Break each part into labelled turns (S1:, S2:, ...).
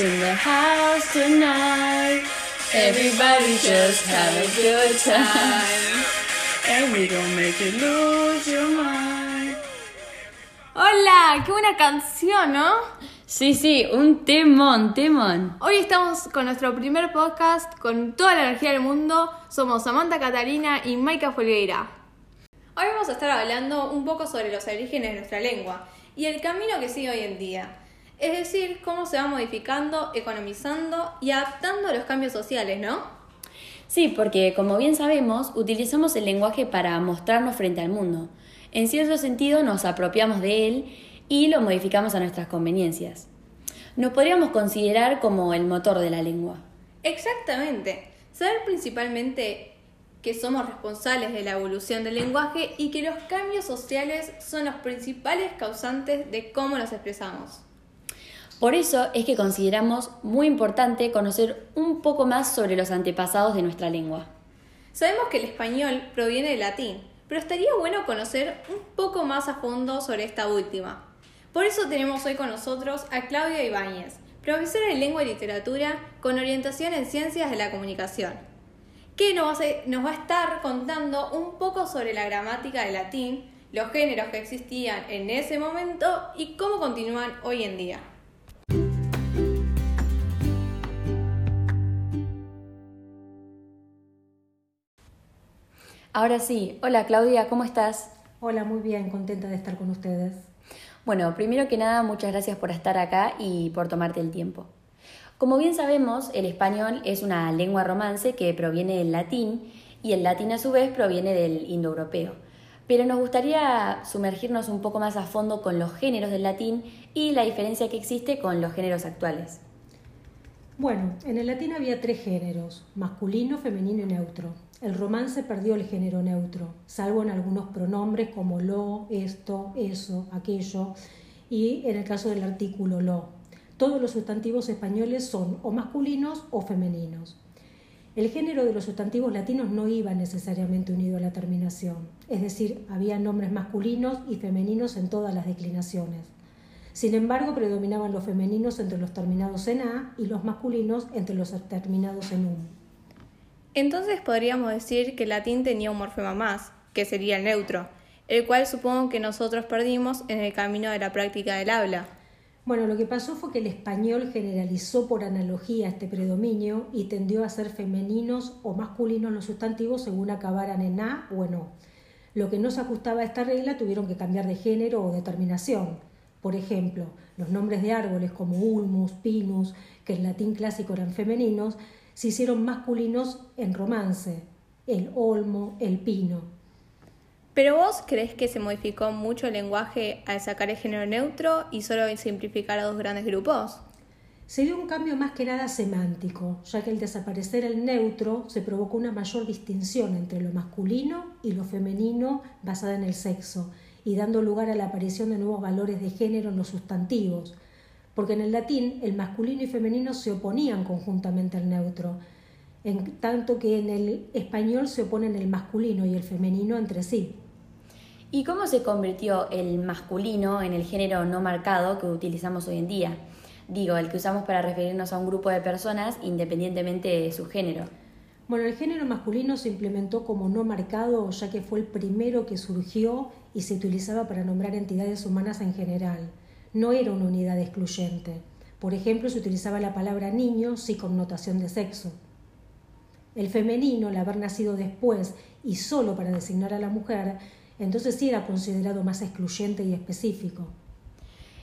S1: in the house tonight. Everybody just have a good time. And we gon' make you lose your mind.
S2: Hola, qué buena canción, ¿no?
S1: Sí, sí, un temón, temón.
S2: Hoy estamos con nuestro primer podcast con toda la energía del mundo. Somos Samantha Catarina y Maika Folgueira. Hoy vamos a estar hablando un poco sobre los orígenes de nuestra lengua y el camino que sigue hoy en día. Es decir, cómo se va modificando, economizando y adaptando a los cambios sociales, ¿no?
S1: Sí, porque como bien sabemos, utilizamos el lenguaje para mostrarnos frente al mundo. En cierto sentido nos apropiamos de él y lo modificamos a nuestras conveniencias. Nos podríamos considerar como el motor de la lengua.
S2: Exactamente. Saber principalmente que somos responsables de la evolución del lenguaje y que los cambios sociales son los principales causantes de cómo nos expresamos.
S1: Por eso es que consideramos muy importante conocer un poco más sobre los antepasados de nuestra lengua.
S2: Sabemos que el español proviene del latín, pero estaría bueno conocer un poco más a fondo sobre esta última. Por eso tenemos hoy con nosotros a Claudia Ibáñez, profesora de lengua y literatura con orientación en ciencias de la comunicación, que nos va a estar contando un poco sobre la gramática del latín, los géneros que existían en ese momento y cómo continúan hoy en día.
S1: Ahora sí, hola Claudia, ¿cómo estás?
S3: Hola, muy bien, contenta de estar con ustedes.
S1: Bueno, primero que nada, muchas gracias por estar acá y por tomarte el tiempo. Como bien sabemos, el español es una lengua romance que proviene del latín y el latín a su vez proviene del indoeuropeo. Pero nos gustaría sumergirnos un poco más a fondo con los géneros del latín y la diferencia que existe con los géneros actuales.
S3: Bueno, en el latín había tres géneros, masculino, femenino y neutro. El romance perdió el género neutro, salvo en algunos pronombres como lo, esto, eso, aquello, y en el caso del artículo lo. Todos los sustantivos españoles son o masculinos o femeninos. El género de los sustantivos latinos no iba necesariamente unido a la terminación, es decir, había nombres masculinos y femeninos en todas las declinaciones. Sin embargo, predominaban los femeninos entre los terminados en A y los masculinos entre los terminados en UM.
S2: Entonces podríamos decir que el latín tenía un morfema más, que sería el neutro, el cual supongo que nosotros perdimos en el camino de la práctica del habla.
S3: Bueno, lo que pasó fue que el español generalizó por analogía este predominio y tendió a ser femeninos o masculinos los sustantivos según acabaran en A o en O. Lo que no se ajustaba a esta regla tuvieron que cambiar de género o determinación. Por ejemplo, los nombres de árboles como ulmus, pinus, que en latín clásico eran femeninos, se hicieron masculinos en romance, el olmo, el pino.
S2: ¿Pero vos crees que se modificó mucho el lenguaje al sacar el género neutro y solo simplificar a dos grandes grupos?
S3: Se dio un cambio más que nada semántico, ya que al desaparecer el neutro se provocó una mayor distinción entre lo masculino y lo femenino basada en el sexo, y dando lugar a la aparición de nuevos valores de género en los sustantivos, porque en el latín el masculino y femenino se oponían conjuntamente al neutro, en tanto que en el español se oponen el masculino y el femenino entre sí.
S1: ¿Y cómo se convirtió el masculino en el género no marcado que utilizamos hoy en día? Digo, el que usamos para referirnos a un grupo de personas independientemente de su género.
S3: Bueno, el género masculino se implementó como no marcado ya que fue el primero que surgió y se utilizaba para nombrar entidades humanas en general no era una unidad excluyente. Por ejemplo, se utilizaba la palabra niño sin connotación de sexo. El femenino, al haber nacido después y solo para designar a la mujer, entonces sí era considerado más excluyente y específico.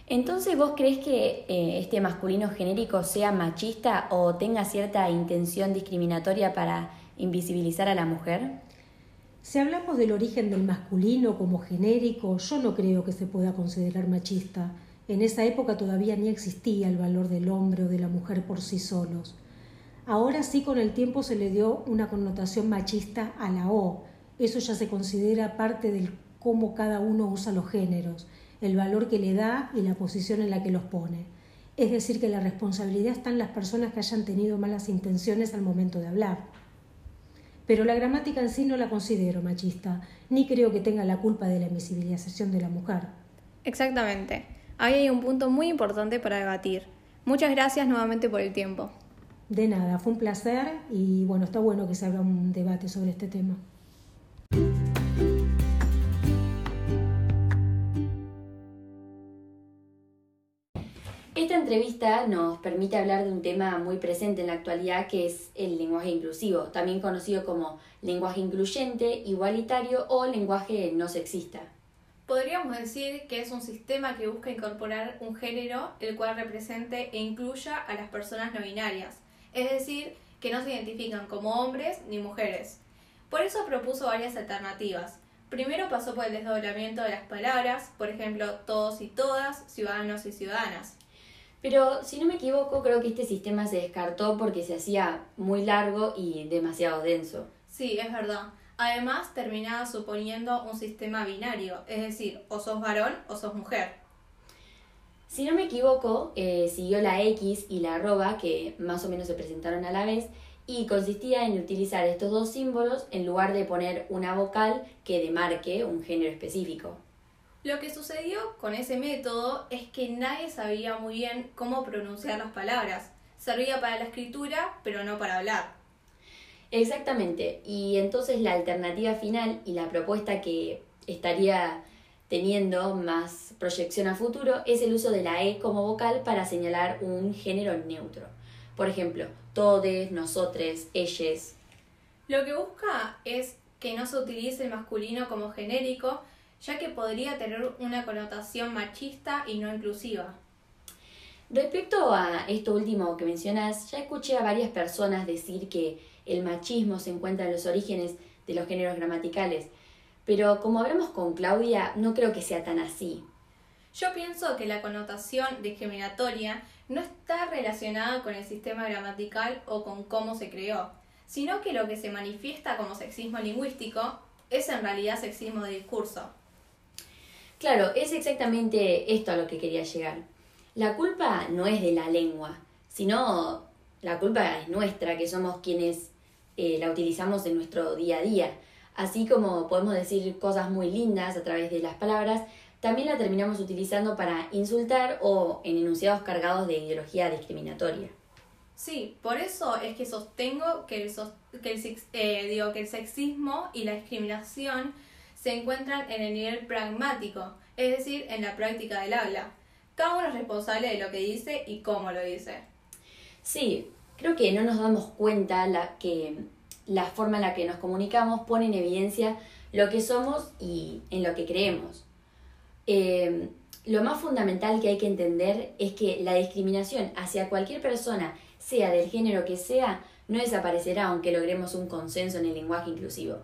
S1: Entonces, ¿vos crees que eh, este masculino genérico sea machista o tenga cierta intención discriminatoria para invisibilizar a la mujer?
S3: Si hablamos del origen del masculino como genérico, yo no creo que se pueda considerar machista. En esa época todavía ni existía el valor del hombre o de la mujer por sí solos. Ahora sí con el tiempo se le dio una connotación machista a la O. Eso ya se considera parte del cómo cada uno usa los géneros, el valor que le da y la posición en la que los pone. Es decir, que la responsabilidad está en las personas que hayan tenido malas intenciones al momento de hablar. Pero la gramática en sí no la considero machista, ni creo que tenga la culpa de la invisibilización de la mujer.
S2: Exactamente. Ahí hay un punto muy importante para debatir. Muchas gracias nuevamente por el tiempo.
S3: De nada, fue un placer y bueno, está bueno que se abra un debate sobre este tema.
S1: Esta entrevista nos permite hablar de un tema muy presente en la actualidad que es el lenguaje inclusivo, también conocido como lenguaje incluyente, igualitario o lenguaje no sexista.
S2: Podríamos decir que es un sistema que busca incorporar un género el cual represente e incluya a las personas no binarias, es decir, que no se identifican como hombres ni mujeres. Por eso propuso varias alternativas. Primero pasó por el desdoblamiento de las palabras, por ejemplo, todos y todas, ciudadanos y ciudadanas.
S1: Pero si no me equivoco, creo que este sistema se descartó porque se hacía muy largo y demasiado denso.
S2: Sí, es verdad. Además, terminaba suponiendo un sistema binario, es decir, o sos varón o sos mujer.
S1: Si no me equivoco, eh, siguió la X y la arroba, que más o menos se presentaron a la vez, y consistía en utilizar estos dos símbolos en lugar de poner una vocal que demarque un género específico.
S2: Lo que sucedió con ese método es que nadie sabía muy bien cómo pronunciar las palabras. Servía para la escritura, pero no para hablar.
S1: Exactamente. Y entonces la alternativa final y la propuesta que estaría teniendo más proyección a futuro es el uso de la E como vocal para señalar un género neutro. Por ejemplo, todes, nosotres, ellos.
S2: Lo que busca es que no se utilice el masculino como genérico, ya que podría tener una connotación machista y no inclusiva.
S1: Respecto a esto último que mencionas, ya escuché a varias personas decir que el machismo se encuentra en los orígenes de los géneros gramaticales, pero como hablamos con Claudia, no creo que sea tan así.
S2: Yo pienso que la connotación discriminatoria no está relacionada con el sistema gramatical o con cómo se creó, sino que lo que se manifiesta como sexismo lingüístico es en realidad sexismo de discurso.
S1: Claro, es exactamente esto a lo que quería llegar. La culpa no es de la lengua, sino la culpa es nuestra, que somos quienes eh, la utilizamos en nuestro día a día. Así como podemos decir cosas muy lindas a través de las palabras, también la terminamos utilizando para insultar o en enunciados cargados de ideología discriminatoria.
S2: Sí, por eso es que sostengo que el, que el, eh, digo, que el sexismo y la discriminación se encuentran en el nivel pragmático, es decir, en la práctica del habla. Cada uno es responsable de lo que dice y cómo lo dice.
S1: Sí, creo que no nos damos cuenta la, que la forma en la que nos comunicamos pone en evidencia lo que somos y en lo que creemos. Eh, lo más fundamental que hay que entender es que la discriminación hacia cualquier persona, sea del género que sea, no desaparecerá aunque logremos un consenso en el lenguaje inclusivo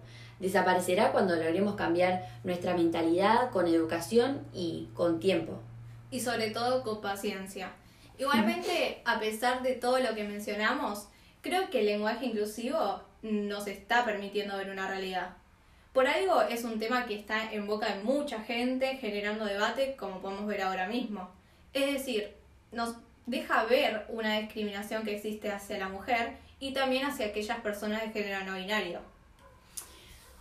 S1: desaparecerá cuando logremos cambiar nuestra mentalidad con educación y con tiempo.
S2: Y sobre todo con paciencia. Igualmente, a pesar de todo lo que mencionamos, creo que el lenguaje inclusivo nos está permitiendo ver una realidad. Por algo es un tema que está en boca de mucha gente, generando debate, como podemos ver ahora mismo. Es decir, nos deja ver una discriminación que existe hacia la mujer y también hacia aquellas personas de género no binario.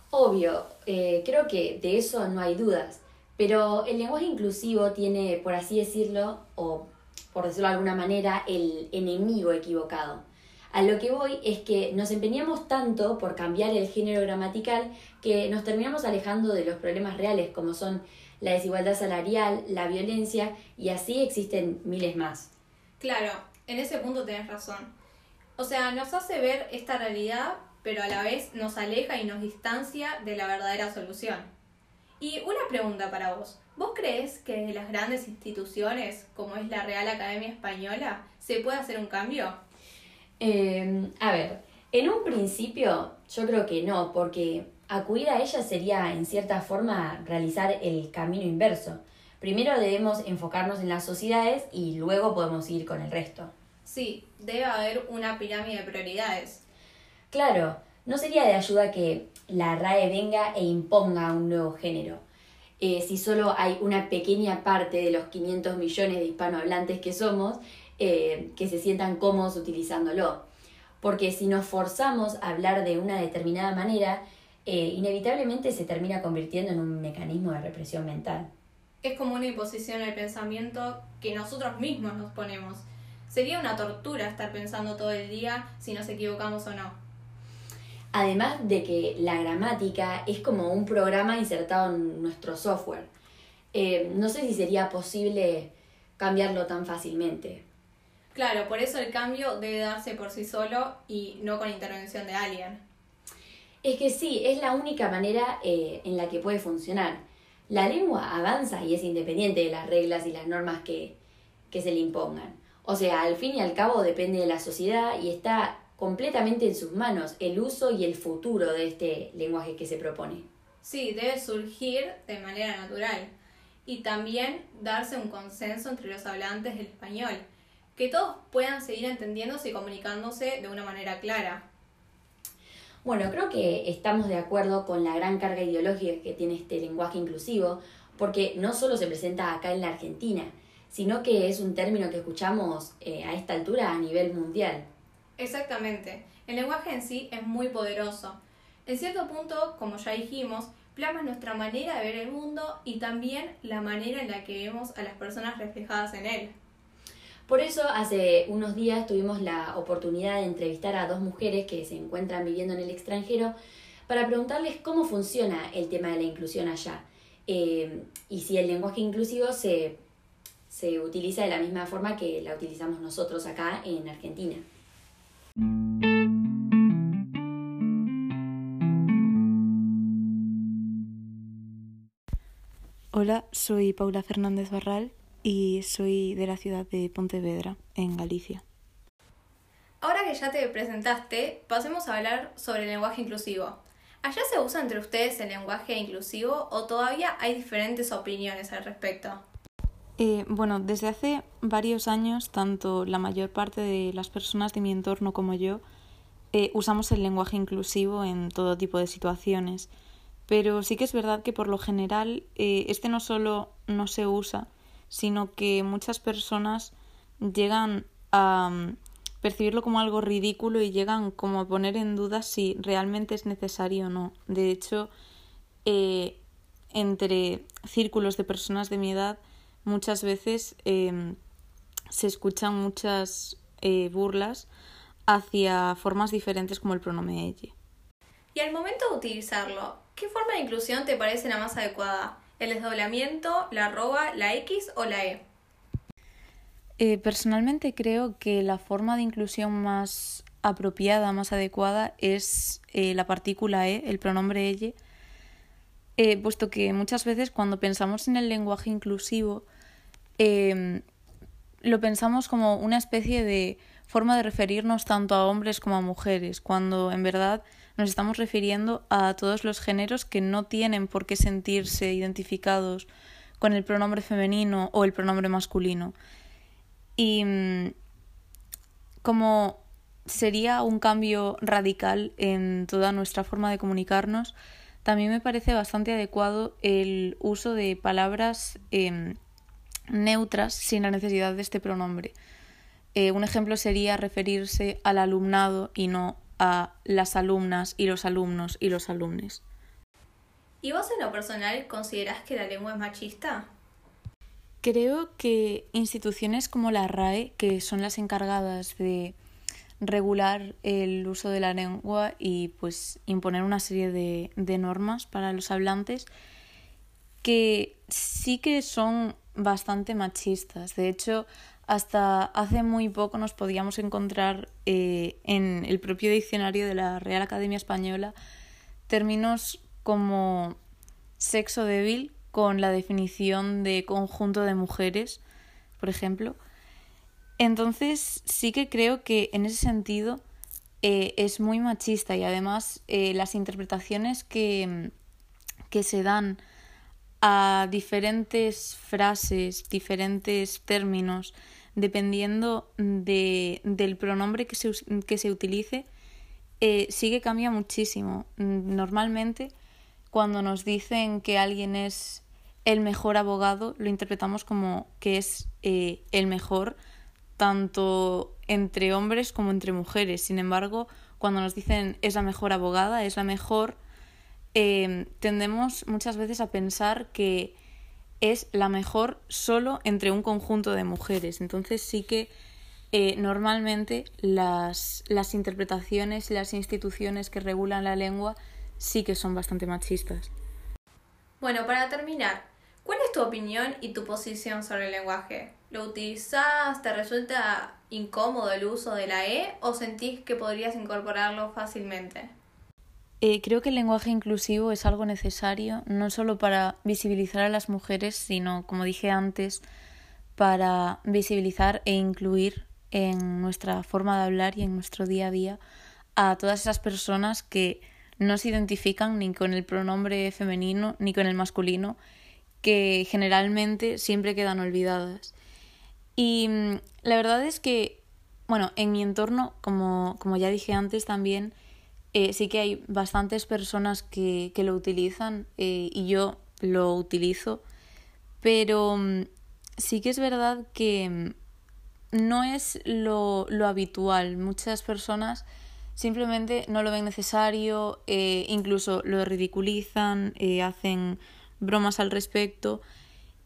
S1: Obvio, eh, creo que de eso no hay dudas, pero el lenguaje inclusivo tiene, por así decirlo, o por decirlo de alguna manera, el enemigo equivocado. A lo que voy es que nos empeñamos tanto por cambiar el género gramatical que nos terminamos alejando de los problemas reales como son la desigualdad salarial, la violencia y así existen miles más.
S2: Claro, en ese punto tenés razón. O sea, nos hace ver esta realidad pero a la vez nos aleja y nos distancia de la verdadera solución. Y una pregunta para vos. ¿Vos crees que desde las grandes instituciones, como es la Real Academia Española, se puede hacer un cambio?
S1: Em, a ver, en un principio yo creo que no, porque acudir a ella sería en cierta forma realizar el camino inverso. Primero debemos enfocarnos en las sociedades y luego podemos ir con el resto.
S2: Sí, debe haber una pirámide de prioridades.
S1: Claro, no sería de ayuda que la RAE venga e imponga un nuevo género. Eh, si solo hay una pequeña parte de los 500 millones de hispanohablantes que somos eh, que se sientan cómodos utilizándolo. Porque si nos forzamos a hablar de una determinada manera, eh, inevitablemente se termina convirtiendo en un mecanismo de represión mental.
S2: Es como una imposición al pensamiento que nosotros mismos nos ponemos Sería una tortura estar pensando todo el día si nos equivocamos o no.
S1: Además de que la gramática es como un programa insertado en nuestro software. Eh, no sé si sería posible cambiarlo tan fácilmente.
S2: Claro, por eso el cambio debe darse por sí solo y no con intervención de alguien.
S1: Es que sí, es la única manera eh, en la que puede funcionar. La lengua avanza y es independiente de las reglas y las normas que, que se le impongan. O sea, al fin y al cabo depende de la sociedad y está completamente en sus manos el uso y el futuro de este lenguaje que se propone.
S2: Sí, debe surgir de manera natural y también darse un consenso entre los hablantes del español, que todos puedan seguir entendiéndose y comunicándose de una manera clara.
S1: Bueno, creo que estamos de acuerdo con la gran carga ideológica que tiene este lenguaje inclusivo, porque no solo se presenta acá en la Argentina, sino que es un término que escuchamos eh, a esta altura a nivel mundial.
S2: Exactamente. El lenguaje en sí es muy poderoso. En cierto punto, como ya dijimos, plasma nuestra manera de ver el mundo y también la manera en la que vemos a las personas reflejadas en él.
S1: Por eso hace unos días tuvimos la oportunidad de entrevistar a dos mujeres que se encuentran viviendo en el extranjero para preguntarles cómo funciona el tema de la inclusión allá eh, y si el lenguaje inclusivo se, se utiliza de la misma forma que la utilizamos nosotros acá en Argentina.
S4: Hola, soy Paula Fernández Barral y soy de la ciudad de Pontevedra, en Galicia.
S2: Ahora que ya te presentaste, pasemos a hablar sobre el lenguaje inclusivo. ¿Allá se usa entre ustedes el lenguaje inclusivo o todavía hay diferentes opiniones al respecto?
S4: Eh, bueno, desde hace varios años, tanto la mayor parte de las personas de mi entorno como yo eh, usamos el lenguaje inclusivo en todo tipo de situaciones. Pero sí que es verdad que por lo general eh, este no solo no se usa, sino que muchas personas llegan a mm, percibirlo como algo ridículo y llegan como a poner en duda si realmente es necesario o no. De hecho, eh, entre círculos de personas de mi edad, muchas veces em, se escuchan muchas eh, burlas hacia formas diferentes como el pronombre ella.
S2: Y al momento de utilizarlo, ¿qué forma de inclusión te parece la más adecuada? ¿El desdoblamiento, la arroba, la X o la E?
S4: Eh, personalmente creo que la forma de inclusión más apropiada, más adecuada, es eh, la partícula E, el pronombre ella, eh, puesto que muchas veces cuando pensamos en el lenguaje inclusivo, em, lo pensamos como una especie de forma de referirnos tanto a hombres como a mujeres, cuando en verdad nos estamos refiriendo a todos los géneros que no tienen por qué sentirse identificados con el pronombre femenino o el pronombre masculino. Y mm, como sería un cambio radical en toda nuestra forma de comunicarnos, también me parece bastante adecuado el uso de palabras em, neutras sin la necesidad de este pronombre. Eh, un ejemplo sería referirse al alumnado y no a las alumnas y los alumnos y los alumnes.
S2: ¿Y vos en lo personal considerás que la lengua es machista?
S4: Creo que instituciones como la RAE, que son las encargadas de regular el uso de la lengua y pues imponer una serie de, de normas para los hablantes, que sí que son bastante machistas. De hecho, hasta hace muy poco nos podíamos encontrar eh, en el propio diccionario de la Real Academia Española términos como sexo débil con la definición de conjunto de mujeres, por ejemplo. Entonces sí que creo que en ese sentido eh, es muy machista y además eh, las interpretaciones que, que se dan a diferentes frases, diferentes términos, dependiendo de, del pronombre que se, que se utilice, eh, sí que cambia muchísimo. Normalmente, cuando nos dicen que alguien es el mejor abogado, lo interpretamos como que es eh, el mejor, tanto entre hombres como entre mujeres. Sin embargo, cuando nos dicen es la mejor abogada, es la mejor Em, tendemos muchas veces a pensar que es la mejor solo entre un conjunto de mujeres. Entonces sí que eh, normalmente las, las interpretaciones y las instituciones que regulan la lengua sí que son bastante machistas.
S2: Bueno, para terminar, ¿cuál es tu opinión y tu posición sobre el lenguaje? ¿Lo utilizas? ¿Te resulta incómodo el uso de la E o sentís que podrías incorporarlo fácilmente?
S4: Eh, creo que el lenguaje inclusivo es algo necesario, no solo para visibilizar a las mujeres, sino, como dije antes, para visibilizar e incluir en nuestra forma de hablar y en nuestro día a día a todas esas personas que no se identifican ni con el pronombre femenino ni con el masculino, que generalmente siempre quedan olvidadas. Y mm, la verdad es que, bueno, en mi entorno, como, como ya dije antes también, eh, sí que hay bastantes personas que, que lo utilizan eh, y yo lo utilizo, pero mm, sí que es verdad que mm, no es lo, lo habitual. Muchas personas simplemente no lo ven necesario, eh, incluso lo ridiculizan, hacen bromas al respecto.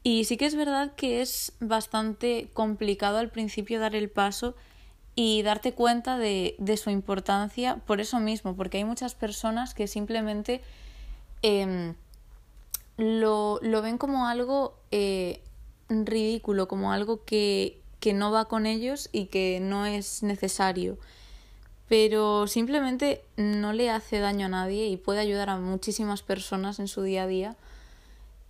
S4: Y sí que es verdad que es bastante complicado al principio dar el paso y darte cuenta de, de su importancia por eso mismo, porque hay muchas personas que simplemente em, lo, lo, ven como algo eh, ridículo, como algo que, que no va con ellos y que no es necesario pero simplemente no le hace daño a nadie y puede ayudar a muchísimas personas en su día a día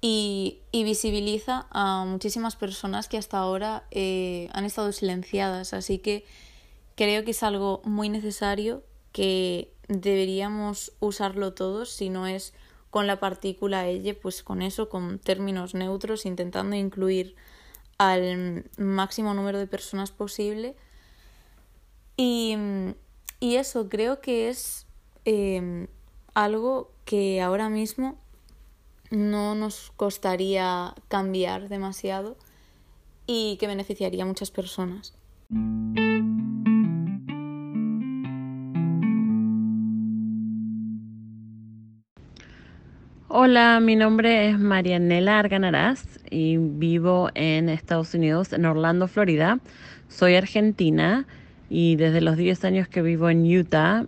S4: y, visibiliza a muchísimas personas que hasta ahora eh, han estado silenciadas. Así que creo que es algo muy necesario que deberíamos usarlo todos, si no es con la partícula ella, pues con eso, con términos neutros, intentando incluir al máximo número de personas posible. Y y eso creo que es em, algo que ahora mismo no nos costaría cambiar demasiado y que beneficiaría a muchas personas.
S5: Hola, mi nombre es Marianela Arganaraz y vivo en Estados Unidos, en Orlando, Florida. Soy argentina y desde los 10 años que vivo en Utah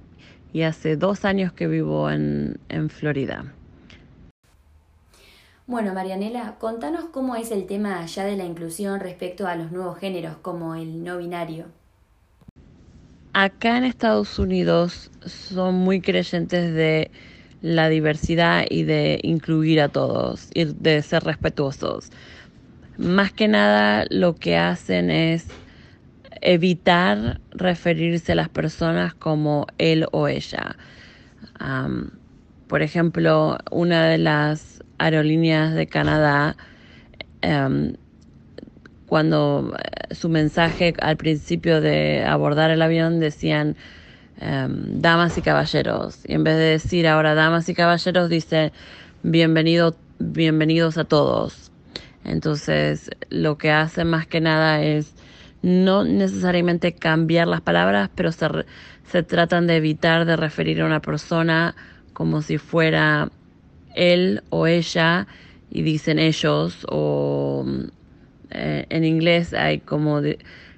S5: y hace dos años que vivo en, en Florida.
S1: Bueno, Marianela, contanos cómo es el tema allá de la inclusión respecto a los nuevos géneros como el no binario.
S5: Acá en Estados Unidos son muy creyentes de la diversidad y de incluir a todos y de ser respetuosos. Más que nada lo que hacen es evitar referirse a las personas como él o ella. por ejemplo, una de las aerolíneas de Canadá, em, cuando eh, su mensaje al principio de abordar el avión decían em, damas y caballeros, y en vez de decir ahora damas y caballeros, dice bienvenido, bienvenidos a todos. Entonces, lo que hace más que nada es no necesariamente cambiar las palabras, pero se, tratan de evitar de referir a una persona como si fuera él o ella y dicen ellos o eh, en inglés hay como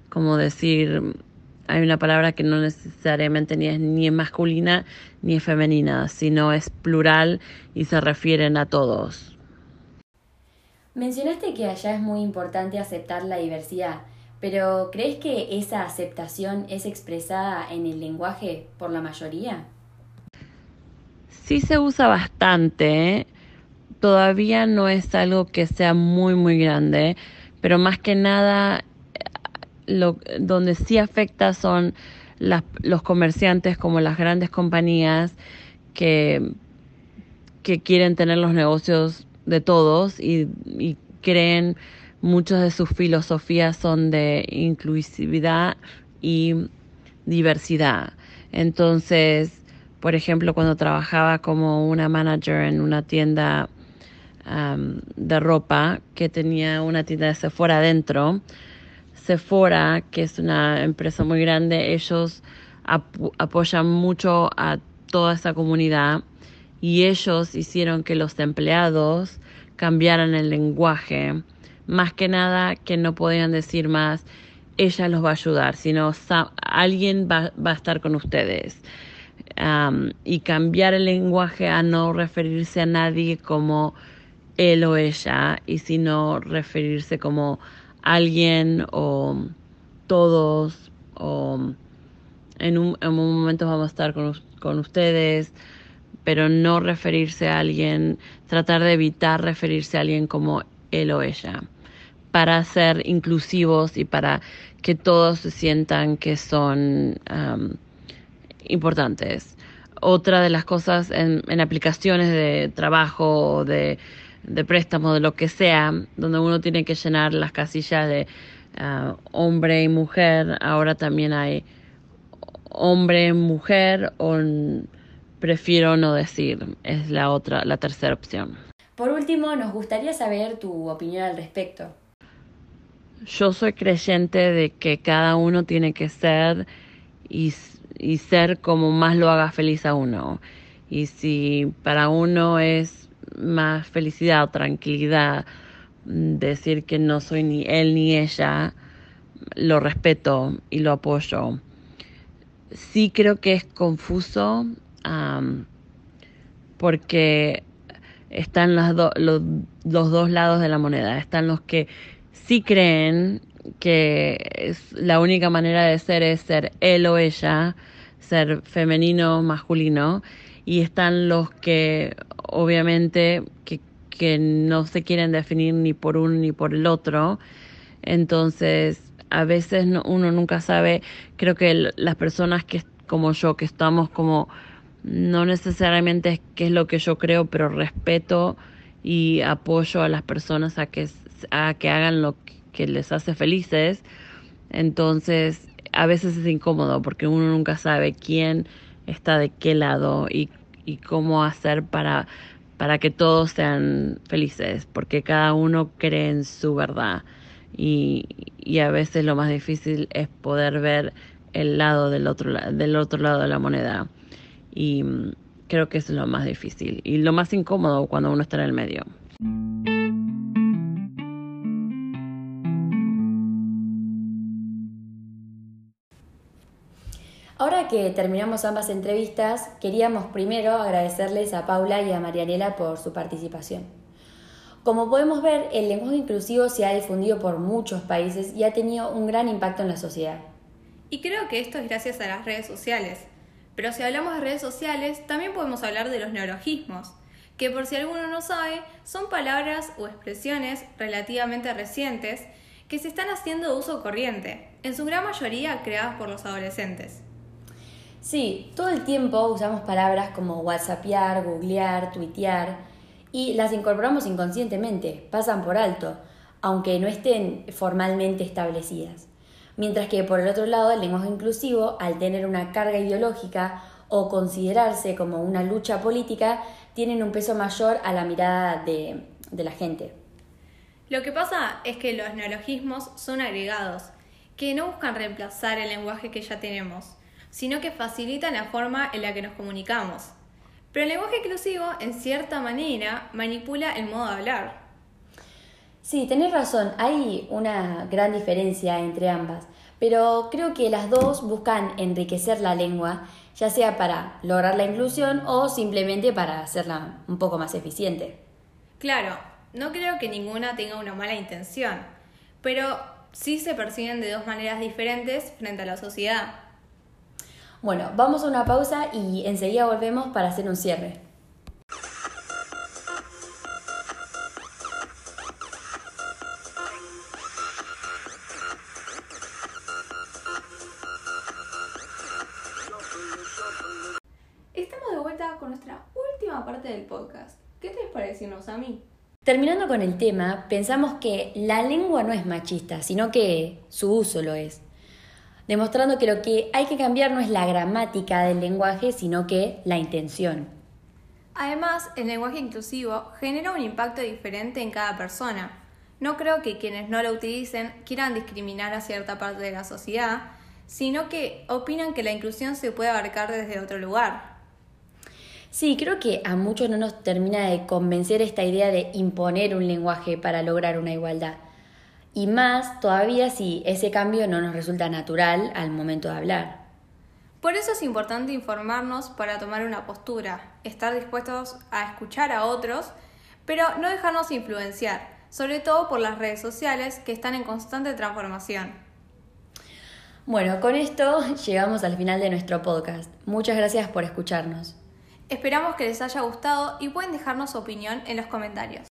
S5: como decir hay una palabra que no necesariamente ni es ni es masculina ni es femenina sino es plural y se refieren a todos
S1: mencionaste que allá es muy importante aceptar la diversidad pero ¿crees que esa aceptación es expresada en el lenguaje por la mayoría?
S5: Sí se usa bastante, ¿eh? todavía no es algo que sea muy muy grande, pero más que nada lo, donde sí afecta son los comerciantes como las grandes compañías que, que quieren tener los negocios de todos y, y creen Muchas de sus filosofías son de inclusividad y diversidad. Entonces, por ejemplo, cuando trabajaba como una manager en una tienda um, de ropa que tenía una tienda de Sephora adentro, Sephora, que es una empresa muy grande, ellos apoyan mucho a toda esa comunidad y ellos hicieron que los empleados cambiaran el lenguaje más que nada que no podían decir más ella los va a ayudar, sino alguien va, a estar con ustedes. y cambiar el lenguaje a no referirse a nadie como él o ella, y sino referirse como alguien o todos, o en un, en un momento vamos a estar con, con ustedes, pero no referirse a alguien, tratar de evitar referirse a alguien como él o ella, para ser inclusivos y para que todos se sientan que son importantes. Otra de las cosas en, en aplicaciones de trabajo, de, de préstamo, de lo que sea, donde uno tiene que llenar las casillas de ah, hombre y mujer, ahora también hay hombre, mujer o prefiero no decir, es la otra, la tercera opción.
S1: Por último, nos gustaría saber tu opinión al respecto.
S5: Yo soy creyente de que cada uno tiene que ser y, y ser como más lo haga feliz a uno. Y si para uno es más felicidad o tranquilidad decir que no soy ni él ni ella, lo respeto y lo apoyo. Sí creo que es confuso porque están los, los dos lados de la moneda. Están los que sí creen que la única manera de ser es ser él o ella, ser femenino o masculino, y están los que obviamente que, que no se quieren definir ni por uno ni por el otro. Entonces, a veces uno nunca sabe, creo que las personas que como yo, que estamos como no necesariamente es qué es lo que yo creo, pero respeto y apoyo a las personas a que, a que hagan lo que les hace felices. Entonces, a veces es incómodo porque uno nunca sabe quién está de qué lado y, y cómo hacer para, para que todos sean felices, porque cada uno cree en su verdad. Y, y a veces lo más difícil es poder ver el lado del otro, del otro lado de la moneda. Y mm, creo que es lo más difícil y lo más incómodo cuando uno está en el medio.
S1: Que terminamos ambas entrevistas, queríamos primero agradecerles a Paula y a Marianela por su participación. Como podemos ver, el lenguaje inclusivo se ha difundido por muchos países y ha tenido un gran impacto en la sociedad.
S2: Y creo que esto es gracias a las redes sociales, pero si hablamos de redes sociales, también podemos hablar de los neologismos, que por si alguno no sabe, son palabras o expresiones relativamente recientes que se están haciendo uso corriente, en su gran mayoría creadas por los adolescentes.
S1: Sí, todo el tiempo usamos palabras como whatsappear, googlear, tuitear y las incorporamos inconscientemente, pasan por alto, aunque no estén formalmente establecidas mientras que por el otro lado el lenguaje inclusivo, al tener una carga ideológica o considerarse como una lucha política, tienen un peso mayor a la mirada de, la gente.
S2: Lo que pasa es que los neologismos son agregados, que no buscan reemplazar el lenguaje que ya tenemos, sino que facilitan la forma en la que nos comunicamos. Pero el lenguaje inclusivo, en cierta manera, manipula el modo de hablar.
S1: Sí, tenés razón, hay una gran diferencia entre ambas, pero creo que las dos buscan enriquecer la lengua, ya sea para lograr la inclusión o simplemente para hacerla un poco más eficiente.
S2: Claro, no creo que ninguna tenga una mala intención, pero sí se perciben de dos maneras diferentes frente a la sociedad.
S1: Bueno, vamos a una pausa y enseguida volvemos para hacer un cierre.
S2: del podcast. ¿Qué te parece a mí?
S1: Terminando con el tema, pensamos que la lengua no es machista, sino que su uso lo es. Demostrando que lo que hay que cambiar no es la gramática del lenguaje, sino que la intención.
S2: Además, el lenguaje inclusivo genera un impacto diferente en cada persona. No creo que quienes no lo utilicen quieran discriminar a cierta parte de la sociedad, sino que opinan que la inclusión se puede abarcar desde otro lugar.
S1: Sí, creo que a muchos no nos termina de convencer esta idea de imponer un lenguaje para lograr una igualdad. Y más todavía si ese cambio no nos resulta natural al momento de hablar.
S2: Por eso es importante informarnos para tomar una postura, estar dispuestos a escuchar a otros, pero no dejarnos influenciar, sobre todo por las redes sociales que están en constante transformación.
S1: Bueno, con esto llegamos al final de nuestro podcast. Muchas gracias por escucharnos.
S2: Esperamos que les haya gustado y pueden dejarnos su opinión en los comentarios.